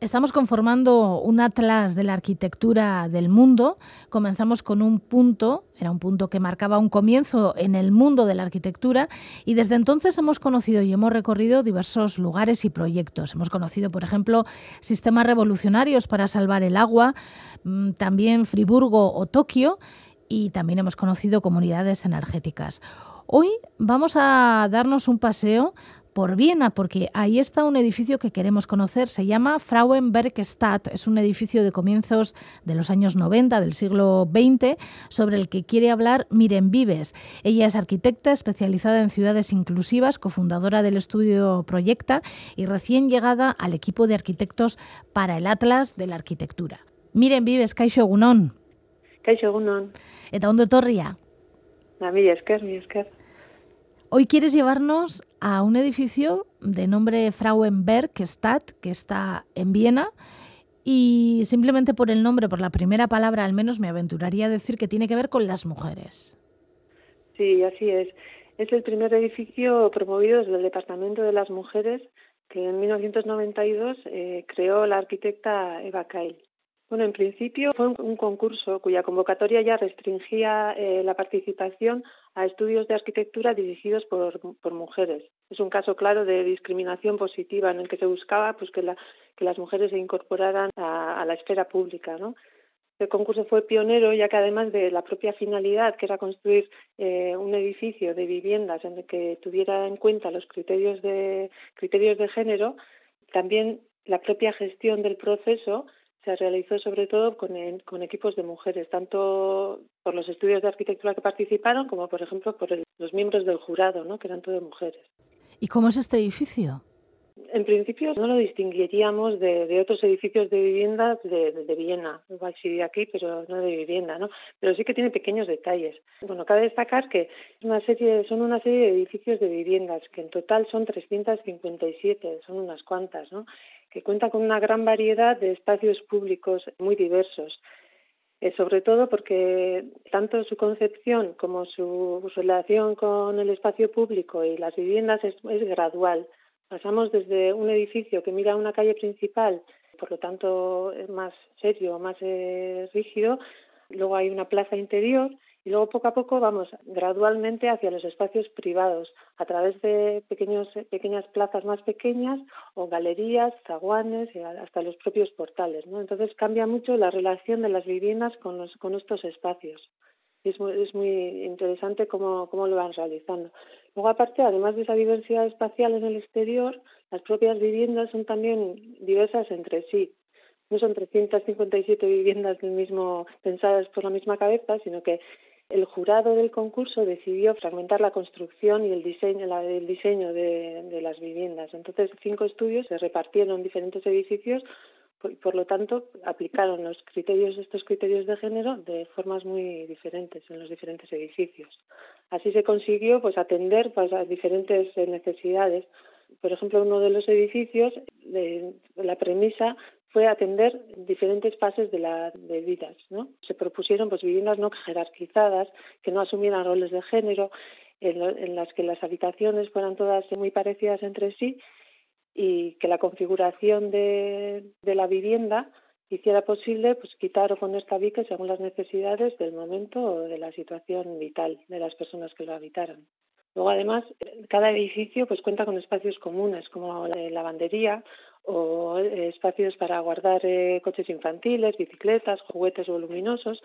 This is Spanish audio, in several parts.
Estamos conformando un atlas de la arquitectura del mundo. Comenzamos con un punto, era un punto que marcaba un comienzo en el mundo de la arquitectura y desde entonces hemos conocido y hemos recorrido diversos lugares y proyectos. Hemos conocido, por ejemplo, sistemas revolucionarios para salvar el agua, mm, también Friburgo o Tokio y también hemos conocido comunidades energéticas. Hoy vamos a darnos un paseo por Viena, porque ahí está un edificio que queremos conocer. Se llama Frauenbergstadt. Es un edificio de comienzos de los años 90 del siglo XX, sobre el que quiere hablar Miren Vives. Ella es arquitecta especializada en ciudades inclusivas, cofundadora del estudio Proyecta y recién llegada al equipo de arquitectos para el Atlas de la Arquitectura. Miren Vives, Kaixo Egunon. Kaixo Egunon. Eta ondo etorria? Na, mi esker, mi esker. Hoy quieres llevarnos a un edificio de nombre Frauenbergstadt, que está en Viena, y simplemente por el nombre, por la primera palabra al menos, me aventuraría a decir que tiene que ver con las mujeres. Sí, así es. Es el primer edificio promovido desde el Departamento de las Mujeres que en 1992 eh, creó la arquitecta Eva Kail. Bueno, en principio fue un, concurso cuya convocatoria ya restringía eh, la participación a estudios de arquitectura dirigidos por, mujeres. Es un caso claro de discriminación positiva en el que se buscaba pues, que, las mujeres se incorporaran a, la esfera pública. ¿no? Este concurso fue pionero ya que además de la propia finalidad, que era construir eh, un edificio de viviendas en el que tuviera en cuenta los criterios de, criterios de género, también la propia gestión del proceso se realizó sobre todo con, con equipos de mujeres, tanto por los estudios de arquitectura que participaron como, por ejemplo, por los miembros del jurado, ¿no? que eran todas mujeres. ¿Y cómo es este edificio? En principio no lo distinguiríamos de, otros edificios de vivienda de, de, Viena, igual sí de aquí, pero no de vivienda, ¿no? Pero sí que tiene pequeños detalles. Bueno, cabe destacar que una serie, son una serie de edificios de viviendas, que en total son 357, son unas cuantas, ¿no? Que cuenta con una gran variedad de espacios públicos muy diversos. Eh, sobre todo porque tanto su concepción como su, relación con el espacio público y las viviendas es, gradual. Pasamos desde un edificio que mira a una calle principal, por lo tanto es más serio, más eh, rígido, luego hay una plaza interior y luego poco a poco vamos gradualmente hacia los espacios privados a través de pequeños, pequeñas plazas más pequeñas o galerías, zaguanes y hasta los propios portales. ¿no? Entonces cambia mucho la relación de las viviendas con, los, con estos espacios. Es muy, es muy interesante cómo, cómo lo van realizando. Luego, aparte, además de esa diversidad espacial en el exterior, las propias viviendas son también diversas entre sí no son 357 viviendas del mismo pensadas por la misma cabeza, sino que el jurado del concurso decidió fragmentar la construcción y el diseño, el diseño de, las viviendas. Entonces, cinco estudios se repartieron en diferentes edificios y, por lo tanto, aplicaron los criterios, estos criterios de género de formas muy diferentes en los diferentes edificios. Así se consiguió pues, atender pues, diferentes necesidades. Por ejemplo, uno de los edificios, de, la premisa fue atender diferentes fases de la de vidas, ¿no? Se propusieron pues viviendas no jerarquizadas, que no asumieran roles de género, en, las que las habitaciones fueran todas muy parecidas entre sí y que la configuración de, de la vivienda hiciera posible pues quitar o poner tabiques según las necesidades del momento o de la situación vital de las personas que lo habitaran. Luego, además, cada edificio pues cuenta con espacios comunes como la lavandería o eh, espacios para guardar eh, coches infantiles, bicicletas, juguetes voluminosos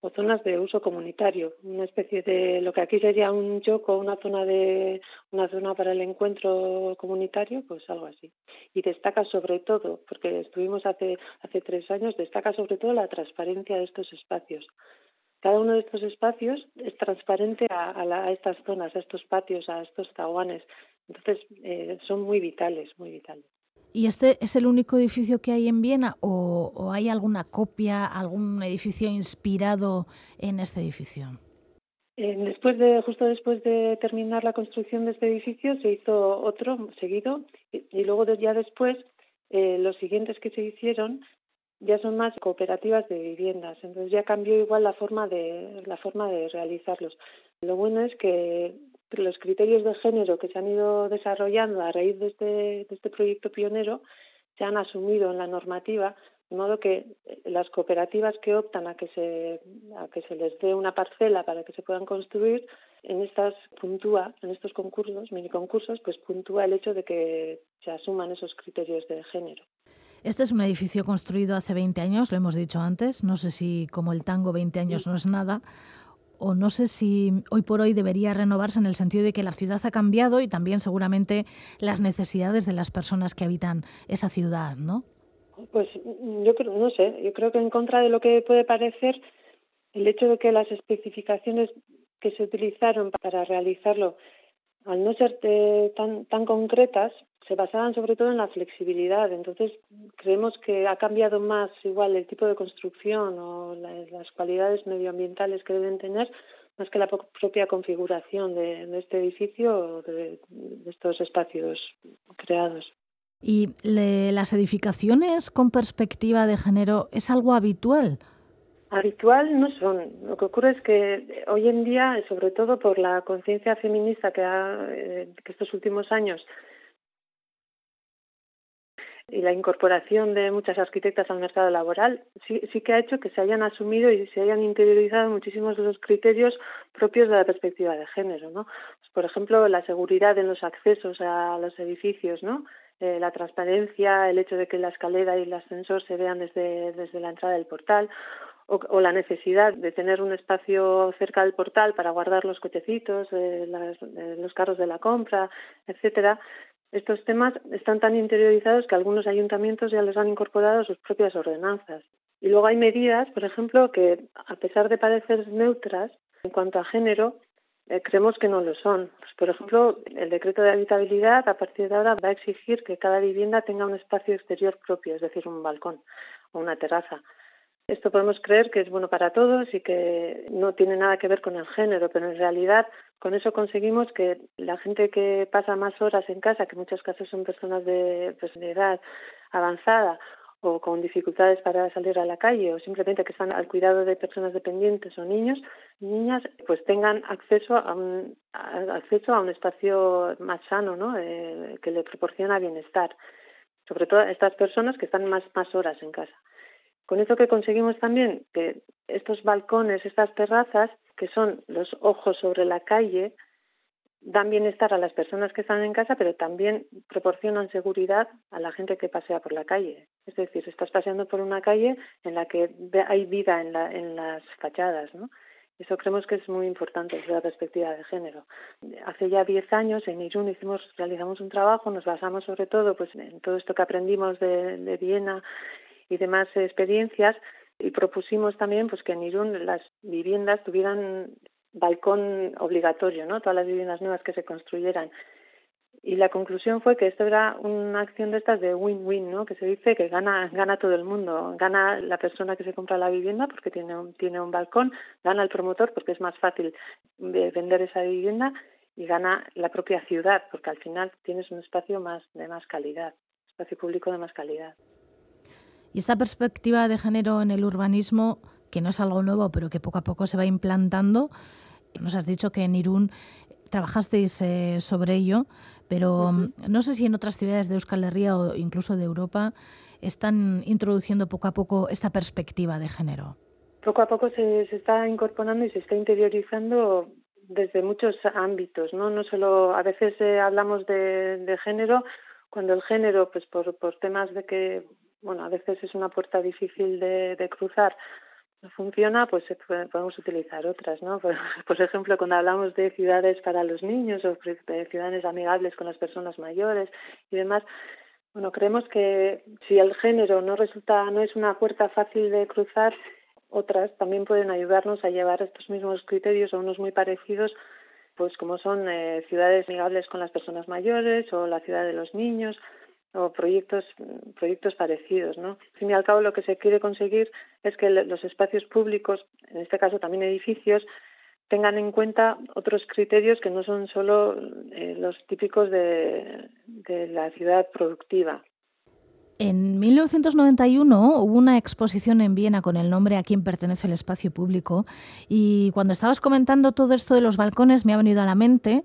o zonas de uso comunitario, una especie de lo que aquí sería un choco, una zona de una zona para el encuentro comunitario, pues algo así. Y destaca sobre todo, porque estuvimos hace hace tres años, destaca sobre todo la transparencia de estos espacios. Cada uno de estos espacios es transparente a, estas zonas, a estos patios, a estos zaguanes. Entonces, eh, son muy vitales, muy vitales. ¿Y este es el único edificio que hay en Viena o, hay alguna copia, algún edificio inspirado en este edificio? Eh, después de, justo después de terminar la construcción de este edificio se hizo otro seguido y, luego ya después eh, los siguientes que se hicieron ya son más cooperativas de viviendas, entonces ya cambió igual la forma de la forma de realizarlos. Lo bueno es que los criterios de género que se han ido desarrollando a raíz de este, de este proyecto pionero se han asumido en la normativa, de modo que las cooperativas que optan a que se, a que se les dé una parcela para que se puedan construir, en estas puntúa, en estos concursos, mini concursos, pues puntúa el hecho de que se asuman esos criterios de género. Este es un edificio construido hace 20 años, lo hemos dicho antes. No sé si como el tango 20 años no es nada, o no sé si hoy por hoy debería renovarse en el sentido de que la ciudad ha cambiado y también seguramente las necesidades de las personas que habitan esa ciudad, ¿no? Pues yo creo, no sé, yo creo que en contra de lo que puede parecer, el hecho de que las especificaciones que se utilizaron para realizarlo, al no ser tan, tan concretas, se basaban sobre todo en la flexibilidad. Entonces, creemos que ha cambiado más igual el tipo de construcción o las cualidades medioambientales que deben tener, más que la propia configuración de, este edificio o de, estos espacios creados. ¿Y las edificaciones con perspectiva de género es algo habitual? Habitual no son. Lo que ocurre es que hoy en día, sobre todo por la conciencia feminista que, ha, eh, que estos últimos años y la incorporación de muchas arquitectas al mercado laboral sí, sí que ha hecho que se hayan asumido y se hayan interiorizado muchísimos de los criterios propios de la perspectiva de género, ¿no? Pues, por ejemplo, la seguridad en los accesos a los edificios, ¿no? Eh, la transparencia, el hecho de que la escalera y el ascensor se vean desde, desde la entrada del portal, o, la necesidad de tener un espacio cerca del portal para guardar los cochecitos, eh, eh, los carros de la compra, etcétera, estos temas están tan interiorizados que algunos ayuntamientos ya los han incorporado a sus propias ordenanzas. Y luego hay medidas, por ejemplo, que a pesar de parecer neutras en cuanto a género, eh, creemos que no lo son. Pues, por ejemplo, el decreto de habitabilidad a partir de ahora va a exigir que cada vivienda tenga un espacio exterior propio, es decir, un balcón o una terraza. Esto podemos creer que es bueno para todos y que no tiene nada que ver con el género, pero en realidad con eso conseguimos que la gente que pasa más horas en casa, que en muchos casos son personas de, pues, edad avanzada o con dificultades para salir a la calle o simplemente que están al cuidado de personas dependientes o niños, niñas, pues tengan acceso a un, acceso a un espacio más sano, ¿no? Eh, que le proporciona bienestar. Sobre todo a estas personas que están más, más horas en casa. Con esto que conseguimos también que estos balcones, estas terrazas, que son los ojos sobre la calle, dan bienestar a las personas que están en casa, pero también proporcionan seguridad a la gente que pasea por la calle. Es decir, estás paseando por una calle en la que hay vida en, la, en las fachadas, ¿no? Eso creemos que es muy importante desde la perspectiva de género. Hace ya diez años en Irún realizamos un trabajo, nos basamos sobre todo pues, en todo esto que aprendimos de Viena y demás experiencias y propusimos también pues que en Irún las viviendas tuvieran balcón obligatorio, ¿no? Todas las viviendas nuevas que se construyeran. Y la conclusión fue que esto era una acción de estas de win-win, ¿no? Que se dice que gana gana todo el mundo, gana la persona que se compra la vivienda porque tiene un, tiene un balcón, gana el promotor porque es más fácil vender esa vivienda y gana la propia ciudad porque al final tienes un espacio más de más calidad, espacio público de más calidad. Y esta perspectiva de género en el urbanismo, que no es algo nuevo, pero que poco a poco se va implantando, nos has dicho que en Irún trabajasteis eh, sobre ello, pero mm, no sé si en otras ciudades de Euskal Herria o incluso de Europa están introduciendo poco a poco esta perspectiva de género. Poco a poco se, está incorporando y se está interiorizando desde muchos ámbitos, ¿no? No solo a veces eh, hablamos de, de, género cuando el género, pues por, por temas de que bueno, a veces es una puerta difícil de, cruzar, no funciona, pues podemos utilizar otras, ¿no? Por, por, ejemplo, cuando hablamos de ciudades para los niños o de ciudades amigables con las personas mayores y demás, bueno, creemos que si el género no resulta, no es una puerta fácil de cruzar, otras también pueden ayudarnos a llevar estos mismos criterios o unos muy parecidos, pues como son eh, ciudades amigables con las personas mayores o la ciudad de los niños, o proyectos proyectos parecidos no al fin y al cabo lo que se quiere conseguir es que los espacios públicos en este caso también edificios tengan en cuenta otros criterios que no son solo eh, los típicos de, de la ciudad productiva. En 1991 hubo una exposición en Viena con el nombre A quién pertenece el espacio público y cuando estabas comentando todo esto de los balcones me ha venido a la mente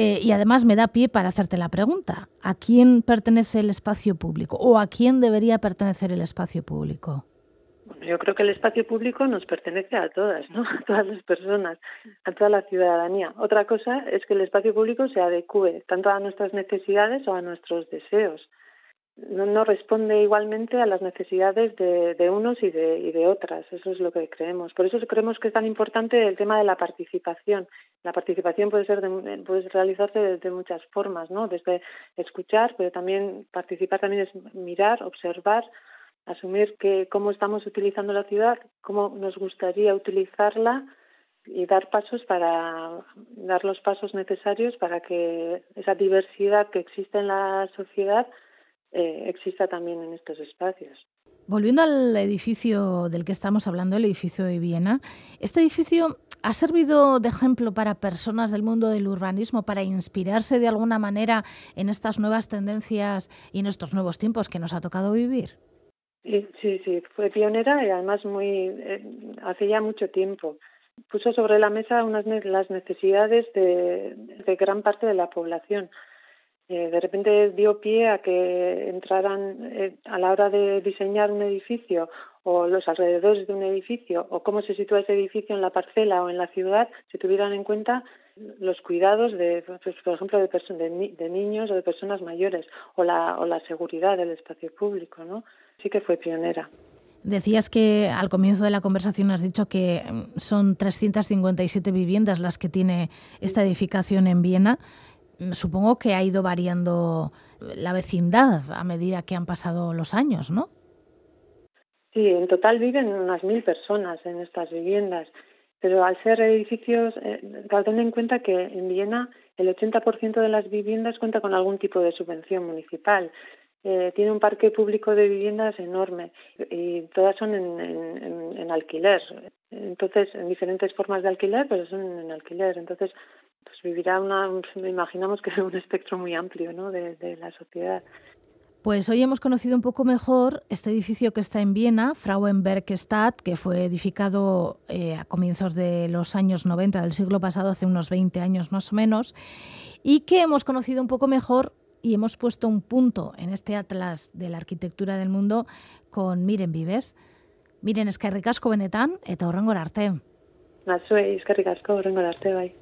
Eh, y además me da pie para hacerte la pregunta, ¿a quién pertenece el espacio público o a quién debería pertenecer el espacio público? Yo creo que el espacio público nos pertenece a todas, ¿no? A todas las personas, a toda la ciudadanía. Otra cosa es que el espacio público se adecue tanto a nuestras necesidades o a nuestros deseos no, responde igualmente a las necesidades de, unos y de, y de otras. Eso es lo que creemos. Por eso creemos que es tan importante el tema de la participación. La participación puede ser puede realizarse de, muchas formas, ¿no? Desde escuchar, pero también participar también es mirar, observar, asumir que cómo estamos utilizando la ciudad, cómo nos gustaría utilizarla y dar pasos para dar los pasos necesarios para que esa diversidad que existe en la sociedad eh, exista también en estos espacios. Volviendo al edificio del que estamos hablando, el edificio de Viena, este edificio ha servido de ejemplo para personas del mundo del urbanismo para inspirarse de alguna manera en estas nuevas tendencias y en estos nuevos tiempos que nos ha tocado vivir. Sí, sí, fue pionera y además muy eh, hace ya mucho tiempo. Puso sobre la mesa unas las necesidades de gran parte de la población de repente dio pie a que entraran eh, a la hora de diseñar un edificio o los alrededores de un edificio o cómo se sitúa ese edificio en la parcela o en la ciudad, se tuvieran en cuenta los cuidados de, pues, por ejemplo, de, de, niños o de personas mayores o la, o la seguridad del espacio público, ¿no? Sí que fue pionera. Decías que al comienzo de la conversación has dicho que mm, son 357 viviendas las que tiene esta edificación en Viena supongo que ha ido variando la vecindad a medida que han pasado los años, ¿no? Sí, en total viven unas mil personas en estas viviendas, pero al ser edificios, eh, ten en cuenta que en Viena el 80% de las viviendas cuenta con algún tipo de subvención municipal. Eh, tiene un parque público de viviendas enorme y todas son en, en, alquiler. Entonces, en diferentes formas de alquiler, pero son en alquiler. Entonces, pues vivirá una, imaginamos que un espectro muy amplio ¿no? de, la Pues hoy hemos conocido un poco mejor este edificio que está en Viena, Frauenbergstadt, que fue edificado eh, a comienzos de los años 90 del siglo pasado, hace unos 20 años más o menos, y que hemos conocido un poco mejor y hemos puesto un punto en este atlas de la arquitectura del mundo con Miren Vives. Miren, eskerrik asko benetan eta horrengor arte. Nazuei, eskerrik asko horrengor arte bai.